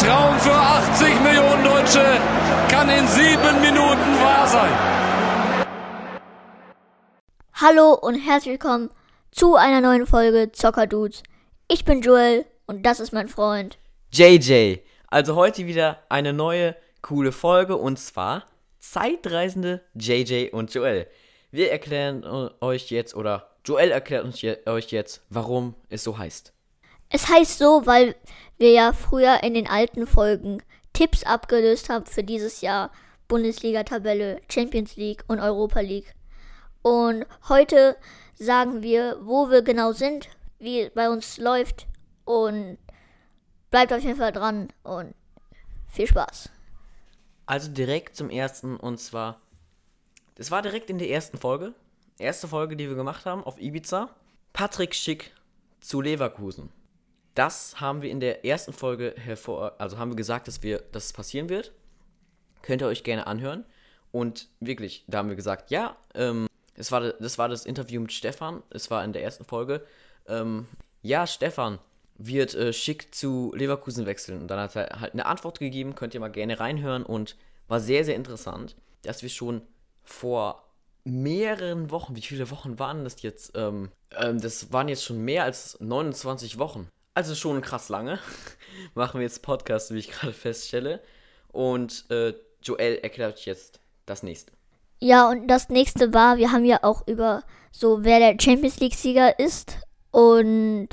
Traum für 80 Millionen Deutsche kann in sieben Minuten wahr sein. Hallo und herzlich willkommen zu einer neuen Folge Zocker Dudes. Ich bin Joel und das ist mein Freund. JJ. Also heute wieder eine neue coole Folge und zwar Zeitreisende JJ und Joel. Wir erklären euch jetzt oder Joel erklärt uns je, euch jetzt, warum es so heißt. Es heißt so, weil wir ja früher in den alten Folgen Tipps abgelöst haben für dieses Jahr Bundesliga-Tabelle, Champions League und Europa League. Und heute sagen wir, wo wir genau sind, wie es bei uns läuft und bleibt auf jeden Fall dran und viel Spaß. Also direkt zum ersten und zwar, das war direkt in der ersten Folge, erste Folge, die wir gemacht haben auf Ibiza. Patrick Schick zu Leverkusen. Das haben wir in der ersten Folge hervor, also haben wir gesagt, dass wir, dass es passieren wird. Könnt ihr euch gerne anhören. Und wirklich, da haben wir gesagt, ja, ähm, das war, das war das Interview mit Stefan. Es war in der ersten Folge. Ähm, ja, Stefan wird äh, schick zu Leverkusen wechseln. Und dann hat er halt eine Antwort gegeben. Könnt ihr mal gerne reinhören. Und war sehr, sehr interessant, dass wir schon vor mehreren Wochen, wie viele Wochen waren das jetzt? Ähm, ähm, das waren jetzt schon mehr als 29 Wochen also schon krass lange, machen wir jetzt Podcast, wie ich gerade feststelle. Und äh, Joel erklärt jetzt das nächste. Ja, und das nächste war, wir haben ja auch über so, wer der Champions League-Sieger ist. Und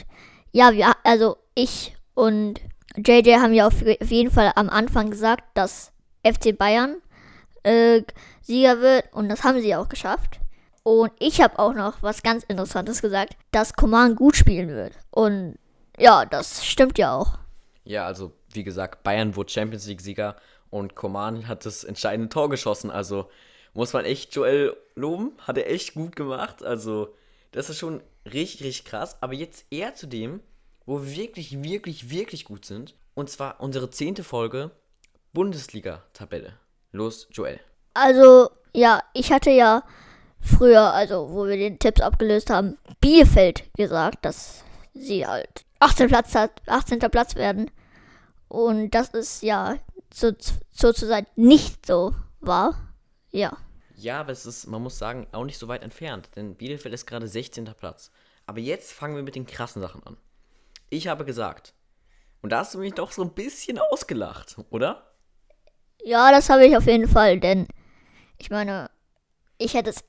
ja, wir, also ich und JJ haben ja auf, auf jeden Fall am Anfang gesagt, dass FC Bayern äh, Sieger wird. Und das haben sie auch geschafft. Und ich habe auch noch was ganz Interessantes gesagt, dass Command gut spielen wird. Und ja, das stimmt ja auch. Ja, also wie gesagt, Bayern wurde Champions League-Sieger und Coman hat das entscheidende Tor geschossen. Also muss man echt Joel loben. Hat er echt gut gemacht. Also das ist schon richtig, richtig krass. Aber jetzt eher zu dem, wo wir wirklich, wirklich, wirklich gut sind. Und zwar unsere zehnte Folge Bundesliga-Tabelle. Los, Joel. Also, ja, ich hatte ja früher, also wo wir den Tipps abgelöst haben, Bielefeld gesagt, dass sie halt 18. Platz, hat, 18. Platz werden. Und das ist ja so, sozusagen nicht so wahr. Ja. Ja, aber es ist, man muss sagen, auch nicht so weit entfernt. Denn Bielefeld ist gerade 16. Platz. Aber jetzt fangen wir mit den krassen Sachen an. Ich habe gesagt, und da hast du mich doch so ein bisschen ausgelacht, oder? Ja, das habe ich auf jeden Fall, denn ich meine, ich hätte es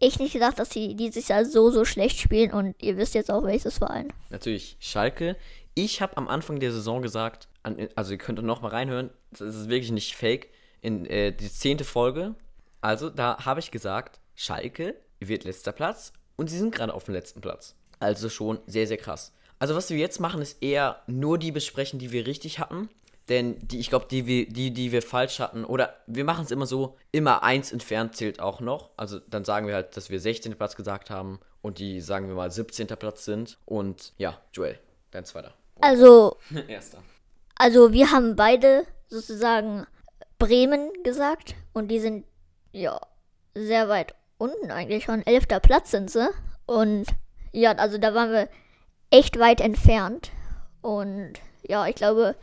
echt nicht gedacht, dass sie dieses Jahr so, so schlecht spielen und ihr wisst jetzt auch, welches Verein. Natürlich, Schalke. Ich habe am Anfang der Saison gesagt, also ihr könnt noch mal reinhören, das ist wirklich nicht fake, in äh, die zehnte Folge. Also da habe ich gesagt, Schalke wird letzter Platz und sie sind gerade auf dem letzten Platz. Also schon sehr, sehr krass. Also was wir jetzt machen, ist eher nur die besprechen, die wir richtig hatten. Denn die, ich glaube, die, die, die wir falsch hatten, oder wir machen es immer so, immer eins entfernt zählt auch noch. Also dann sagen wir halt, dass wir 16. Platz gesagt haben und die, sagen wir mal, 17. Platz sind. Und ja, Joel, dein zweiter. Also. Erster. Also wir haben beide sozusagen Bremen gesagt und die sind ja sehr weit unten eigentlich schon. Elfter Platz sind sie. Und ja, also da waren wir echt weit entfernt. Und ja, ich glaube,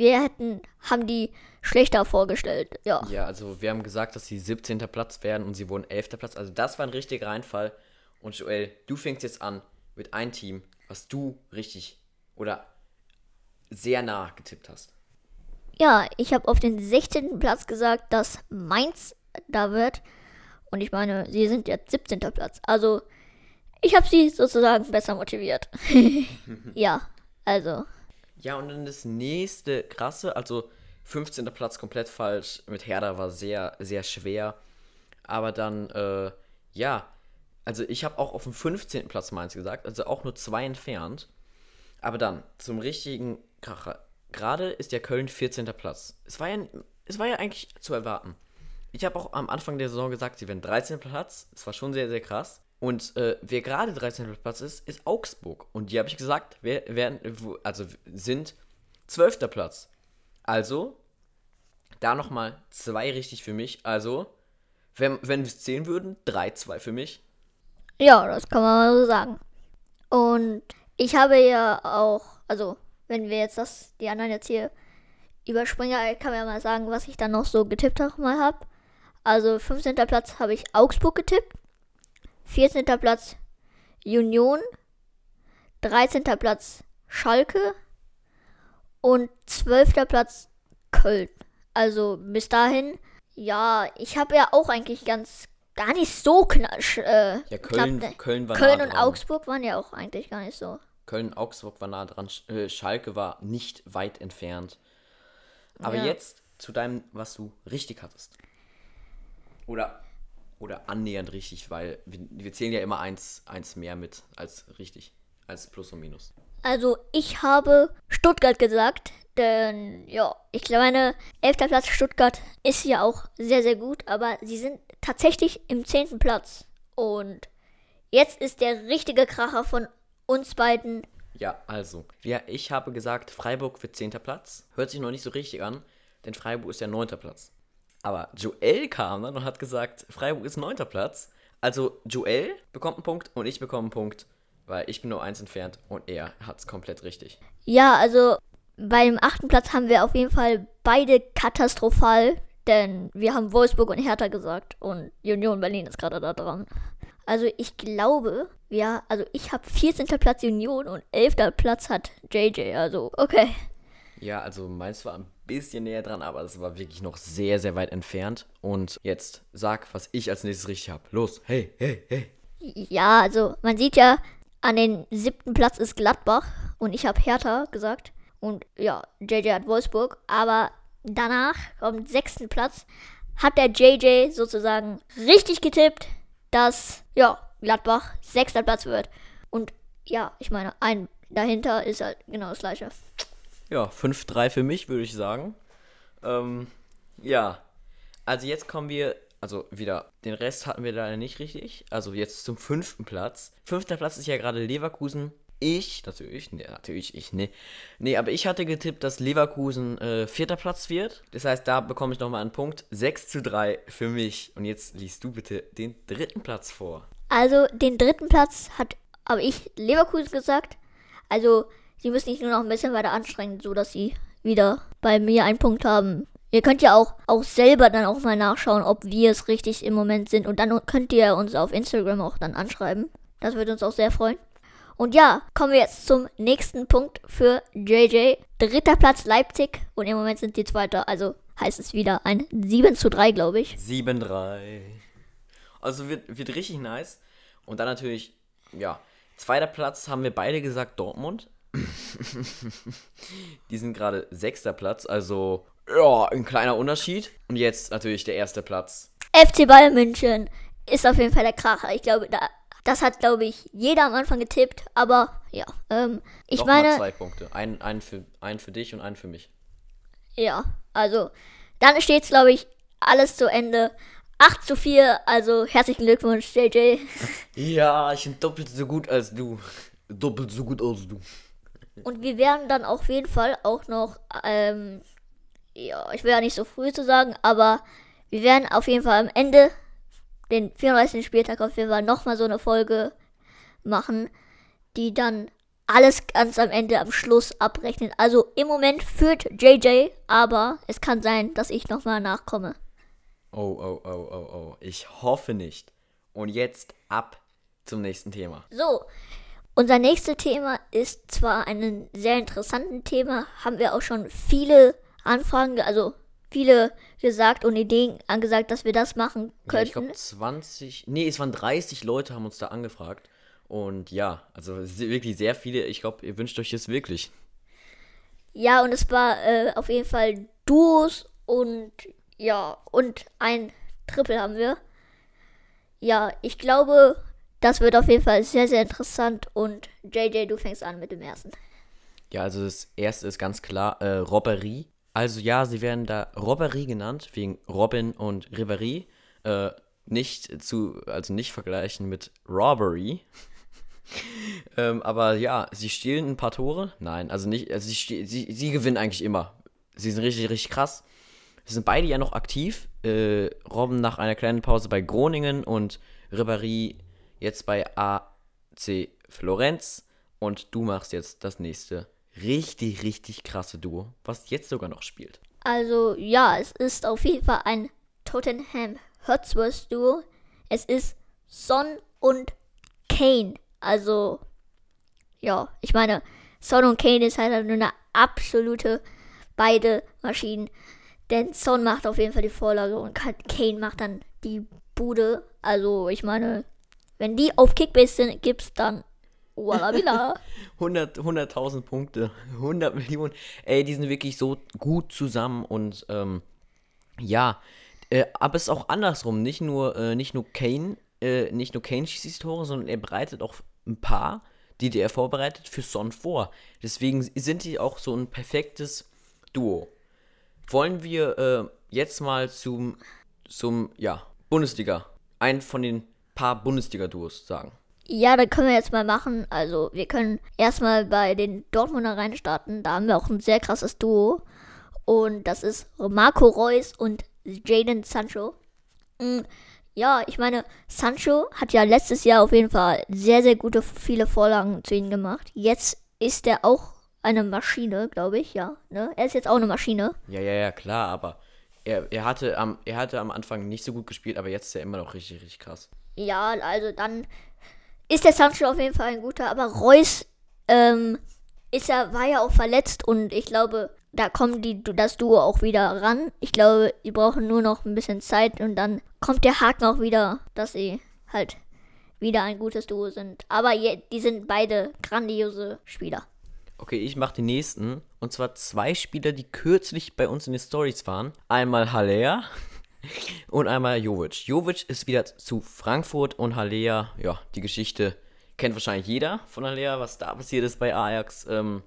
wir hätten, haben die schlechter vorgestellt, ja. Ja, also wir haben gesagt, dass sie 17. Platz werden und sie wurden 11. Platz. Also das war ein richtiger Reinfall. Und Joel, du fängst jetzt an mit einem Team, was du richtig oder sehr nah getippt hast. Ja, ich habe auf den 16. Platz gesagt, dass Mainz da wird. Und ich meine, sie sind jetzt 17. Platz. Also, ich habe sie sozusagen besser motiviert. ja, also. Ja, und dann das nächste krasse, also 15. Platz komplett falsch. Mit Herder war sehr, sehr schwer. Aber dann, äh, ja, also ich habe auch auf dem 15. Platz Mainz gesagt, also auch nur zwei entfernt. Aber dann zum richtigen Kracher. Gerade ist ja Köln 14. Platz. Es war ja, es war ja eigentlich zu erwarten. Ich habe auch am Anfang der Saison gesagt, sie werden 13. Platz. Es war schon sehr, sehr krass. Und äh, wer gerade 13. Platz ist, ist Augsburg. Und die habe ich gesagt, wer, werden, also sind 12. Platz. Also, da nochmal zwei richtig für mich. Also, wenn, wenn wir es zählen würden, 3-2 für mich. Ja, das kann man mal so sagen. Und ich habe ja auch, also, wenn wir jetzt das, die anderen jetzt hier überspringe, kann man ja mal sagen, was ich dann noch so getippt habe, mal habe. Also 15. Platz habe ich Augsburg getippt. 14. Platz Union. 13. Platz Schalke. Und 12. Platz Köln. Also bis dahin, ja, ich habe ja auch eigentlich ganz gar nicht so knasch. Äh, Ja, Köln, knapp, ne? Köln war Köln nah und dran. Augsburg waren ja auch eigentlich gar nicht so. Köln, Augsburg war nah dran. Äh, Schalke war nicht weit entfernt. Aber Ja. jetzt zu deinem, was du richtig hattest. Oder, oder annähernd richtig, weil wir, wir zählen ja immer eins, eins mehr mit als richtig. Als Plus und Minus. Also ich habe Stuttgart gesagt, denn ja, ich meine, 11. Platz Stuttgart ist ja auch sehr, sehr gut, aber sie sind tatsächlich im 10. Platz. Und jetzt ist der richtige Kracher von uns beiden. Ja, also. Ja, ich habe gesagt, Freiburg wird 10. Platz. Hört sich noch nicht so richtig an, denn Freiburg ist ja 9. Platz. Aber Joel kam dann und hat gesagt, Freiburg ist 9. Platz. Also Joel bekommt einen Punkt und ich bekomme einen Punkt, weil ich bin nur eins entfernt und er hat es komplett richtig. Ja, also beim 8. Platz haben wir auf jeden Fall beide katastrophal, denn wir haben Wolfsburg und Hertha gesagt und Union Berlin ist gerade da dran. Also ich glaube, ja, also ich habe 14. Platz Union und 11. Platz hat JJ, also okay. Ja, also meins war ein bisschen näher dran, aber es war wirklich noch sehr, sehr weit entfernt. Und jetzt sag, was ich als nächstes richtig habe. Los, hey, hey, hey. Ja, also man sieht ja, an den siebten Platz ist Gladbach und ich habe Hertha gesagt. Und ja, JJ hat Wolfsburg. Aber danach, am sechsten Platz, hat der JJ sozusagen richtig getippt, dass ja, Gladbach sechster Platz wird. Und ja, ich meine, ein dahinter ist halt genau das gleiche. Ja, 5-3 für mich, würde ich sagen. Ähm, ja, also jetzt kommen wir, also wieder, den Rest hatten wir leider nicht richtig. Also jetzt zum fünften Platz. Fünfter Platz ist ja gerade Leverkusen. Ich, natürlich, ne, natürlich ich, ne. Nee, aber ich hatte getippt, dass Leverkusen äh, vierter Platz wird. Das heißt, da bekomme ich nochmal einen Punkt. 6 zu 3 für mich. Und jetzt liest du bitte den dritten Platz vor. Also den dritten Platz hat aber ich Leverkusen gesagt. Also sie müssen sich nur noch ein bisschen weiter anstrengen, so dass sie wieder bei mir einen Punkt haben. Ihr könnt ja auch, auch selber dann auch mal nachschauen, ob wir es richtig im Moment sind. Und dann könnt ihr uns auf Instagram auch dann anschreiben. Das würde uns auch sehr freuen. Und ja, kommen wir jetzt zum nächsten Punkt für JJ. Dritter Platz Leipzig und im Moment sind die Zweiter. Also heißt es wieder ein 7 zu 3, glaube ich. 7-3. Also wird, wird richtig nice. Und dann natürlich, ja, zweiter Platz haben wir beide gesagt Dortmund. Die sind gerade sechster Platz, also ja, ein kleiner Unterschied. Und jetzt natürlich der erste Platz. FC Bayern München ist auf jeden Fall der Kracher. Ich glaube, da, das hat, glaube ich, jeder am Anfang getippt. Aber ja, ähm, ich Nochmal meine, zwei Punkte. Einen, einen, für, einen für dich und einen für mich. ja, also dann steht es, glaube ich, alles zu Ende. 8 zu 4, also herzlichen Glückwunsch, JJ. Ja, ich bin doppelt so gut als du. Doppelt so gut als du. Und wir werden dann auf jeden Fall auch noch, ähm, ja, ich will ja nicht so früh zu sagen, aber wir werden auf jeden Fall am Ende, den 34. Spieltag auf jeden Fall nochmal so eine Folge machen, die dann alles ganz am Ende am Schluss abrechnet. Also im Moment führt JJ, aber es kann sein, dass ich nochmal nachkomme. Oh, oh, oh, oh, oh. Ich hoffe nicht. Und jetzt ab zum nächsten Thema. So, unser nächstes Thema ist zwar ein sehr interessantes Thema, haben wir auch schon viele Anfragen, also viele gesagt und Ideen angesagt, dass wir das machen Ja, ich könnten. glaube 20, nee, es waren 30 Leute, haben uns da angefragt. Und ja, also wirklich sehr viele. Ich glaube, ihr wünscht euch das wirklich. Ja, und es war äh, auf jeden Fall Duos und ja, und ein Triple haben wir. Ja, ich glaube, das wird auf jeden Fall sehr, sehr interessant und JJ, du fängst an mit dem ersten. Ja, also das erste ist ganz klar äh, Robberie. Also ja, sie werden da Robberie genannt, wegen Robin und Reverie. Äh, nicht zu, also nicht vergleichen mit Robbery. ähm, aber ja, sie stehlen ein paar Tore. Nein, also nicht, also sie, sie, sie gewinnen eigentlich immer. Sie sind richtig, richtig krass. Sie sind beide ja noch aktiv. Äh, Robben nach einer kleinen Pause bei Groningen und Ribéry jetzt bei AC Florenz. Und du machst jetzt das nächste richtig, richtig krasse Duo, was jetzt sogar noch spielt. Also ja, es ist auf jeden Fall ein Tottenham Hotspurs Duo. Es ist Son und Kane. Also ja, ich meine, Son und Kane ist halt nur eine absolute beide Maschinen. Denn Son macht auf jeden Fall die Vorlage und Kane macht dann die Bude. Also ich meine, wenn die auf Kickbase gibt, dann Wallabila. 100, 100.000 Punkte, 100 Millionen. Ey, die sind wirklich so gut zusammen und ähm, ja, äh, aber es ist auch andersrum. Nicht nur, äh, nicht nur Kane, äh, nicht nur Kane schießt die Tore, sondern er bereitet auch ein paar, die, die er vorbereitet, für Son vor. Deswegen sind die auch so ein perfektes Duo. Wollen wir äh, jetzt mal zum, zum, ja, Bundesliga, einen von den paar Bundesliga-Duos sagen? Ja, da können wir jetzt mal machen. Also, wir können erstmal bei den Dortmunder reinstarten. Da haben wir auch ein sehr krasses Duo. Und das ist Marco Reus und Jaden Sancho. Mm, ja, ich meine, Sancho hat ja letztes Jahr auf jeden Fall sehr, sehr gute, viele Vorlagen zu ihm gemacht. Jetzt ist er auch eine Maschine, glaube ich, ja. Ne? Er ist jetzt auch eine Maschine. Ja, ja, ja, klar, aber er, er, hatte am, er hatte am Anfang nicht so gut gespielt, aber jetzt ist er immer noch richtig, richtig krass. Ja, also dann ist der Sancho auf jeden Fall ein guter, aber Reus ähm, ist ja, war ja auch verletzt und ich glaube, da kommt die, das Duo auch wieder ran. Ich glaube, die brauchen nur noch ein bisschen Zeit und dann kommt der Haken auch wieder, dass sie halt wieder ein gutes Duo sind. Aber je, die sind beide grandiose Spieler. Okay, ich mache die nächsten. Und zwar zwei Spieler, die kürzlich bei uns in den Stories waren. Einmal Haller und einmal Jovic. Jovic ist wieder zu Frankfurt und Haller, ja, die Geschichte kennt wahrscheinlich jeder von Haller, was da passiert ist bei Ajax. Ähm,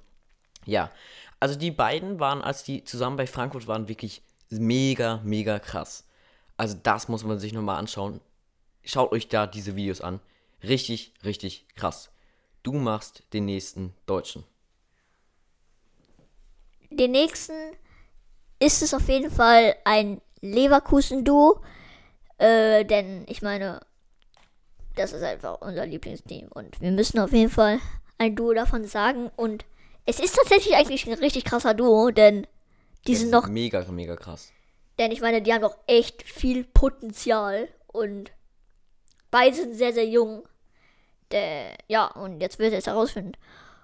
ja, also die beiden waren, als die zusammen bei Frankfurt waren, wirklich mega, mega krass. Also das muss man sich nochmal anschauen. Schaut euch da diese Videos an. Richtig, richtig krass. Du machst den nächsten Deutschen den nächsten ist es auf jeden Fall ein Leverkusen-Duo. Äh, denn ich meine, das ist einfach unser Lieblingsteam. Und wir müssen auf jeden Fall ein Duo davon sagen. Und es ist tatsächlich eigentlich ein richtig krasser Duo, denn die sind noch. Mega, mega krass. Denn ich meine, die haben noch echt viel Potenzial. Und beide sind sehr, sehr jung. Der, ja, und jetzt wird es herausfinden.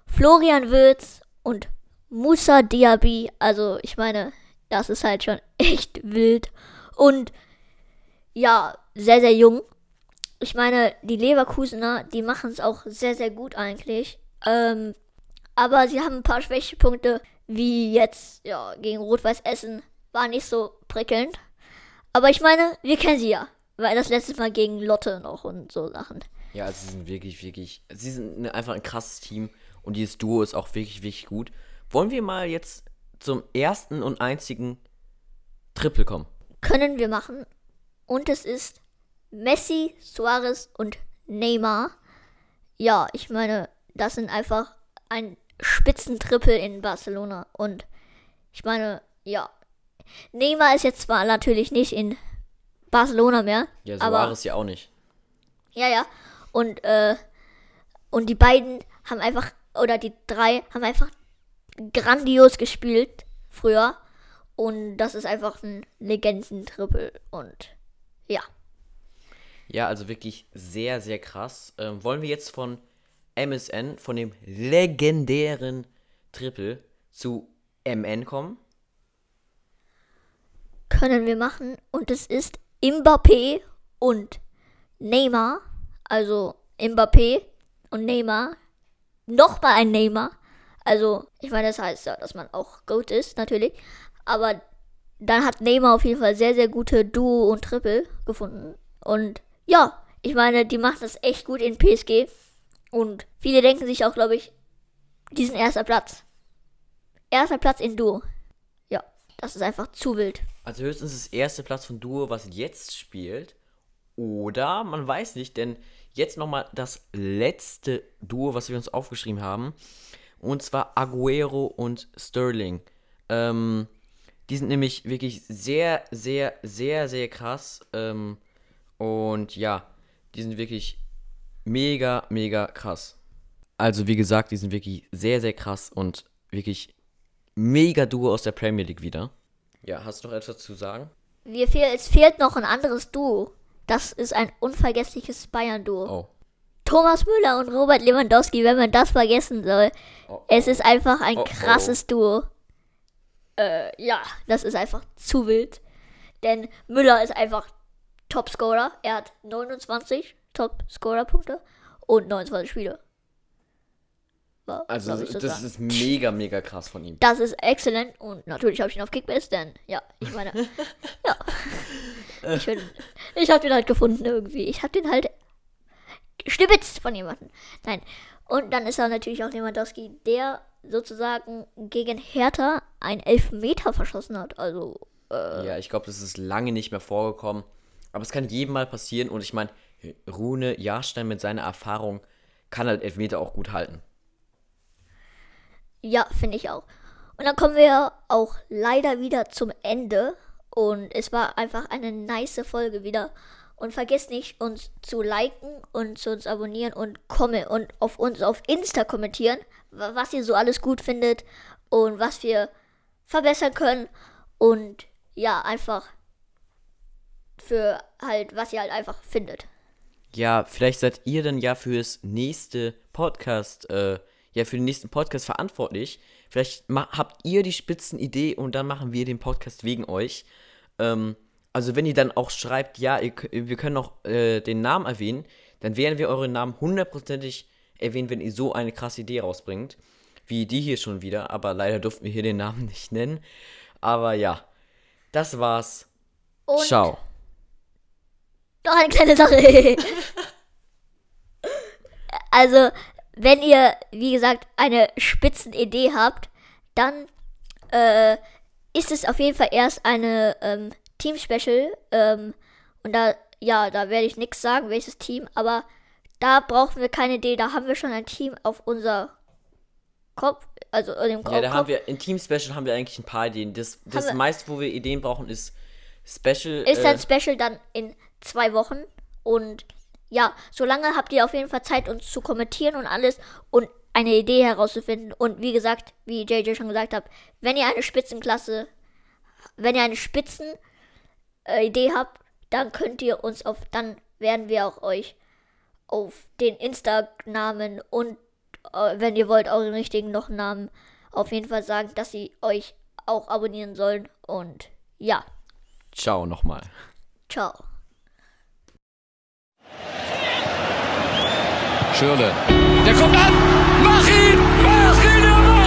Florian Wirz und Musa Diaby. Also, ich meine, das ist halt schon echt wild. Und ja, sehr, sehr jung. Ich meine, die Leverkusener, die machen es auch sehr, sehr gut eigentlich. Ähm, aber sie haben ein paar Schwächepunkte, wie jetzt, ja, gegen Rot-Weiß Essen. War nicht so prickelnd. Aber ich meine, wir kennen sie ja. Weil das letzte Mal gegen Lotte noch und so Sachen. Ja, also sie sind wirklich, wirklich. Sie sind einfach ein krasses Team. Und dieses Duo ist auch wirklich, wirklich gut. Wollen wir mal jetzt zum ersten und einzigen Triple kommen? Können wir machen. Und es ist Messi, Suarez und Neymar. Ja, ich meine, das sind einfach ein Spitzentriple in Barcelona. Und ich meine, ja. Neymar ist jetzt zwar natürlich nicht in Barcelona mehr. Ja, Suarez ja auch nicht. Ja, ja. Und, äh, und die beiden haben einfach, oder die drei haben einfach grandios gespielt früher. Und das ist einfach ein Legenden-Triple. Und ja. Ja, also wirklich sehr, sehr krass. Ähm, wollen wir jetzt von MSN, von dem legendären Triple, zu MN kommen? Können wir machen. Und es ist Mbappé und Neymar. Also Mbappé und Neymar. Nochmal ein Neymar. Also, ich meine, das heißt ja, dass man auch Goat ist, natürlich. Aber dann hat Neymar auf jeden Fall sehr, sehr gute Duo und Triple gefunden. Und ja, ich meine, die macht das echt gut in PSG. Und viele denken sich auch, glaube ich, diesen erster Platz. Erster Platz in Duo. Ja, das ist einfach zu wild. Also höchstens das erste Platz von Duo, was jetzt spielt. Oder man weiß nicht, denn jetzt nochmal das letzte Duo, was wir uns aufgeschrieben haben. Und zwar Aguero und Sterling. Ähm, die sind nämlich wirklich sehr, sehr, sehr, sehr krass. Ähm, und ja, die sind wirklich mega, mega krass. Also wie gesagt, die sind wirklich sehr, sehr krass. Und wirklich mega Duo aus der Premier League wieder. Ja, hast du noch etwas zu sagen? Wir fehl, es fehlt noch ein anderes Duo. Das ist ein unvergessliches Bayern-Duo. Oh. Thomas Müller und Robert Lewandowski, wenn man das vergessen soll. Oh, Es ist einfach ein Oh, oh. krasses Duo. Äh, ja, das ist einfach zu wild. Denn Müller ist einfach Topscorer. Er hat 29 Topscorer-Punkte und 29 Spiele. War, Also, ich, das sogar. ist mega, mega krass von ihm. Das ist exzellent und natürlich habe ich ihn auf Kickbase, denn ja, ich meine, ja. Ich, bin- ich habe den halt gefunden irgendwie. Ich habe den halt stibitzt von jemandem. Nein. Und dann ist er natürlich auch Lewandowski, der sozusagen gegen Hertha einen Elfmeter verschossen hat. Also, äh, Ja, ich glaube, das ist lange nicht mehr vorgekommen. Aber es kann jedem mal passieren. Und ich meine, Rune Jahrstein mit seiner Erfahrung kann halt Elfmeter auch gut halten. ja, finde ich auch. Und dann kommen wir auch leider wieder zum Ende. Und es war einfach eine nice Folge wieder. Und vergesst nicht, uns zu liken und zu uns abonnieren und komme und auf uns auf Insta kommentieren, wa- was ihr so alles gut findet und was wir verbessern können. Und ja, einfach für halt, was ihr halt einfach findet. Ja, vielleicht seid ihr dann ja fürs nächste Podcast, äh, ja, für den nächsten Podcast verantwortlich. Vielleicht habt ihr die Spitzenidee und dann machen wir den Podcast wegen euch. Ähm, also wenn ihr dann auch schreibt, ja, ihr, wir können auch äh, den Namen erwähnen, dann werden wir euren Namen hundertprozentig erwähnen, wenn ihr so eine krasse Idee rausbringt. Wie die hier schon wieder, aber leider durften wir hier den Namen nicht nennen. Aber ja, das war's. Und Ciao. Noch eine kleine Sache. also, wenn ihr, wie gesagt, eine Spitzenidee habt, dann äh, ist es auf jeden Fall erst eine ähm, Team-Special. Ähm, und da, ja, da werde ich nichts sagen, welches Team, aber da brauchen wir keine Idee, da haben wir schon ein Team auf unser Kopf, also in dem Kopf. Ja, da haben wir in Team Special haben wir eigentlich ein paar Ideen. Das, das meiste, wo wir Ideen brauchen, ist Special. Ist äh, dann Special dann in zwei Wochen. Und ja, solange habt ihr auf jeden Fall Zeit, uns zu kommentieren und alles und eine Idee herauszufinden. Und wie gesagt, wie JJ schon gesagt hat, wenn ihr eine Spitzenklasse, wenn ihr eine Spitzen Idee habt, dann könnt ihr uns auf, dann werden wir auch euch auf den Insta-Namen und äh, wenn ihr wollt, den richtigen noch Namen auf jeden Fall sagen, dass sie euch auch abonnieren sollen. Und ja, Ciao nochmal. ciao. Schürle. Der kommt an. Mach ihn! Mach ihn! Er